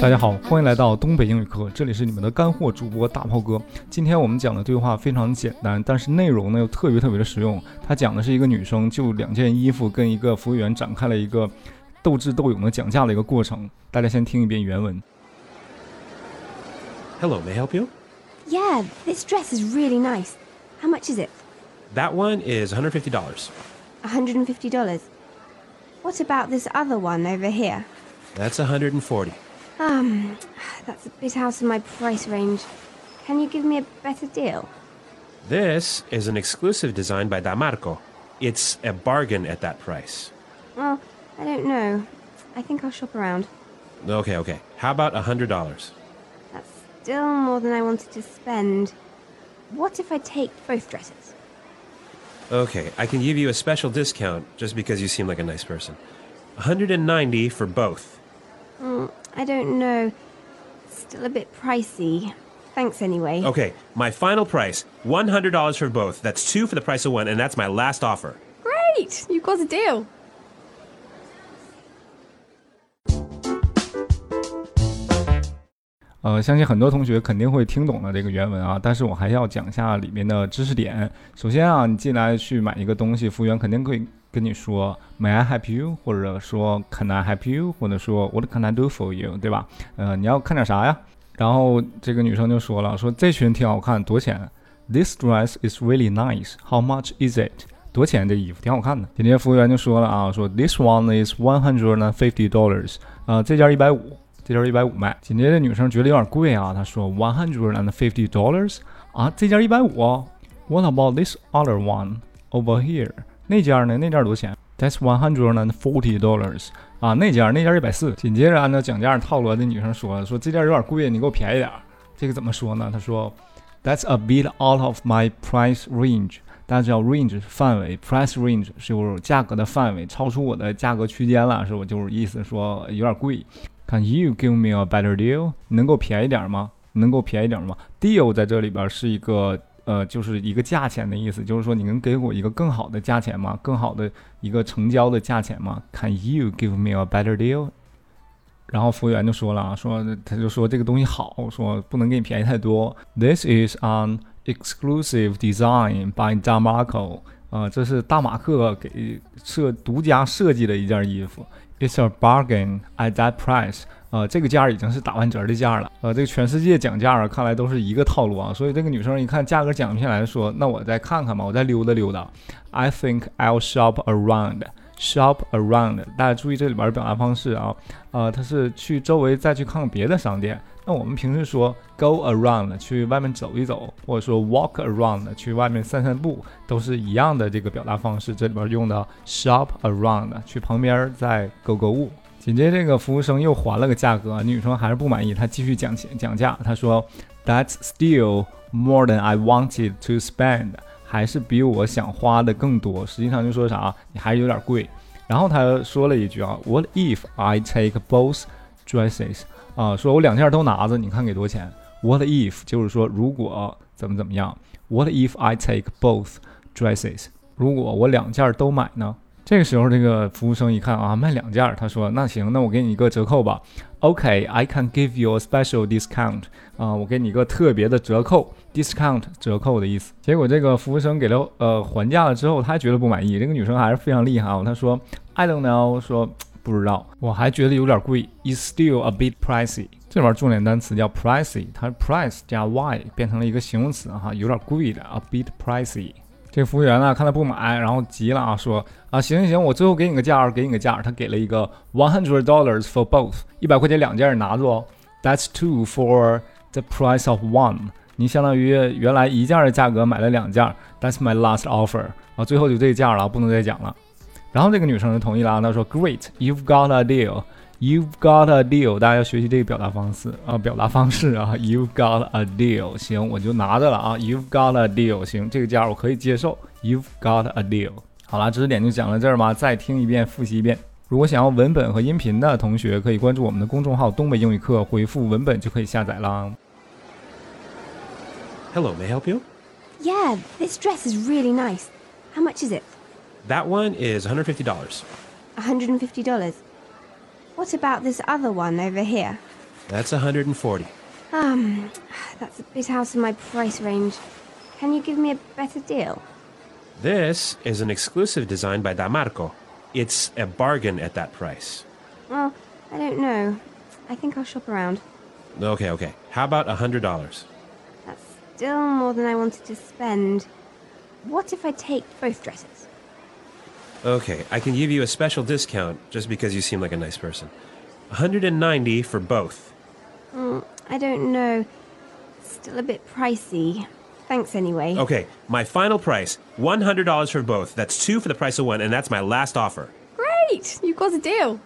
大家好，欢迎来到东北英语课，这里是你们的干货主播大炮哥。今天我们讲的对话非常简单，但是内容呢又特别特别的实用。他讲的是一个女生就两件衣服跟一个服务员展开了一个斗智斗勇的讲价的一个过程。大家先听一遍原文。Hello, may I help you? Yeah, this dress is really nice. How much is it? That one is $150. $150. What about this other one over here? That's 140. Um, that's a bit out of my price range. Can you give me a better deal? This is an exclusive design by Damarco. It's a bargain at that price. Well, I don't know. I think I'll shop around. Okay, okay. How about $100? That's still more than I wanted to spend. What if I take both dresses? Okay, I can give you a special discount just because you seem like a nice person. 190 for both. Mm, I don't know. Still a bit pricey. Thanks anyway. Okay, my final price $100 for both. That's two for the price of one, and that's my last offer. Great! You've got a deal. 呃，相信很多同学肯定会听懂了这个原文啊，但是我还要讲一下里面的知识点。首先啊，你进来去买一个东西，服务员肯定会跟你说 “May I help you”，或者说 “Can I help you”，或者说 “What can I do for you”，对吧？呃，你要看点啥呀？然后这个女生就说了，说这裙挺好看，多钱？This dress is really nice. How much is it？多钱？这衣服挺好看的。紧接着服务员就说了啊，说 This one is one hundred and fifty dollars。啊，这件一百五。这件一百五卖，紧接着女生觉得有点贵啊，她说 one hundred and fifty dollars 啊，这件一百五。What about this other one over here？那件呢？那件多少钱？That's one hundred and forty dollars 啊，那件那件一百四。紧接着按照讲价套路，这女生说说这件有点贵，你给我便宜点。这个怎么说呢？她说 That's a bit out of my price range。大家知道 range 是范围，price range 是价格的范围，超出我的价格区间了，是我就是意思说有点贵。Can you give me a better deal？能够便宜点吗？能够便宜点吗？Deal 在这里边是一个呃，就是一个价钱的意思，就是说你能给我一个更好的价钱吗？更好的一个成交的价钱吗？Can you give me a better deal？然后服务员就说了啊，说他就说这个东西好，说不能给你便宜太多。This is an exclusive design by Damarco。啊，这是大马克给设独家设计的一件衣服。It's a bargain at that price。呃，这个价已经是打完折的价了。呃，这个全世界讲价啊，看来都是一个套路啊。所以这个女生一看价格讲不下来，说：“那我再看看吧，我再溜达溜达。”I think I'll shop around. Shop around，大家注意这里边的表达方式啊。呃，它是去周围再去看看别的商店。那我们平时说 go around 去外面走一走，或者说 walk around 去外面散散步，都是一样的这个表达方式。这里边用的 shop around 去旁边再购购物。紧接着这个服务生又还了个价格，女生还是不满意，她继续讲钱讲价。她说 That's still more than I wanted to spend，还是比我想花的更多。实际上就说啥，你还是有点贵。然后她说了一句啊，What if I take both dresses？啊，说我两件都拿着，你看给多少钱？What if 就是说如果怎么怎么样？What if I take both dresses？如果我两件都买呢？这个时候，这个服务生一看啊，卖两件，他说：“那行，那我给你一个折扣吧。OK，I can give you a special discount。啊，我给你一个特别的折扣，discount 折扣的意思。结果这个服务生给了呃还价了之后，他还觉得不满意。这个女生还是非常厉害啊，她说：“I don't know。”说不知道，我还觉得有点贵，is still a bit pricey。这里边重点单词叫 pricey，它是 price 加 y 变成了一个形容词哈，有点贵的，a bit pricey。这服务员呢，看他不买，然后急了啊，说啊，行行行，我最后给你个价，给你个价。他给了一个 one hundred dollars for both，一百块钱两件，你拿着哦。That's two for the price of one。你相当于原来一件的价格买了两件。That's my last offer。啊，最后就这个价了，不能再讲了。然后这个女生就同意了，她说，Great，you've got a deal。You've got a deal，大家要学习这个表达方式啊，表达方式啊。You've got a deal，行，我就拿着了啊。You've got a deal，行，这个价我可以接受。You've got a deal。好了，知识点就讲到这儿吧，再听一遍，复习一遍。如果想要文本和音频的同学，可以关注我们的公众号“东北英语课”，回复文本就可以下载啦。Hello, may I help you? Yeah, this dress is really nice. How much is it? That one is $150. $150. What about this other one over here? That's 140. Um, that's a bit out of my price range. Can you give me a better deal? This is an exclusive design by Damarco. It's a bargain at that price. Well, I don't know. I think I'll shop around. Okay, okay. How about $100? That's still more than I wanted to spend. What if I take both dresses? Okay, I can give you a special discount just because you seem like a nice person. 190 for both. Mm, I don't know. Still a bit pricey. Thanks anyway. Okay, my final price $100 for both. That's two for the price of one, and that's my last offer. Great! You got a deal.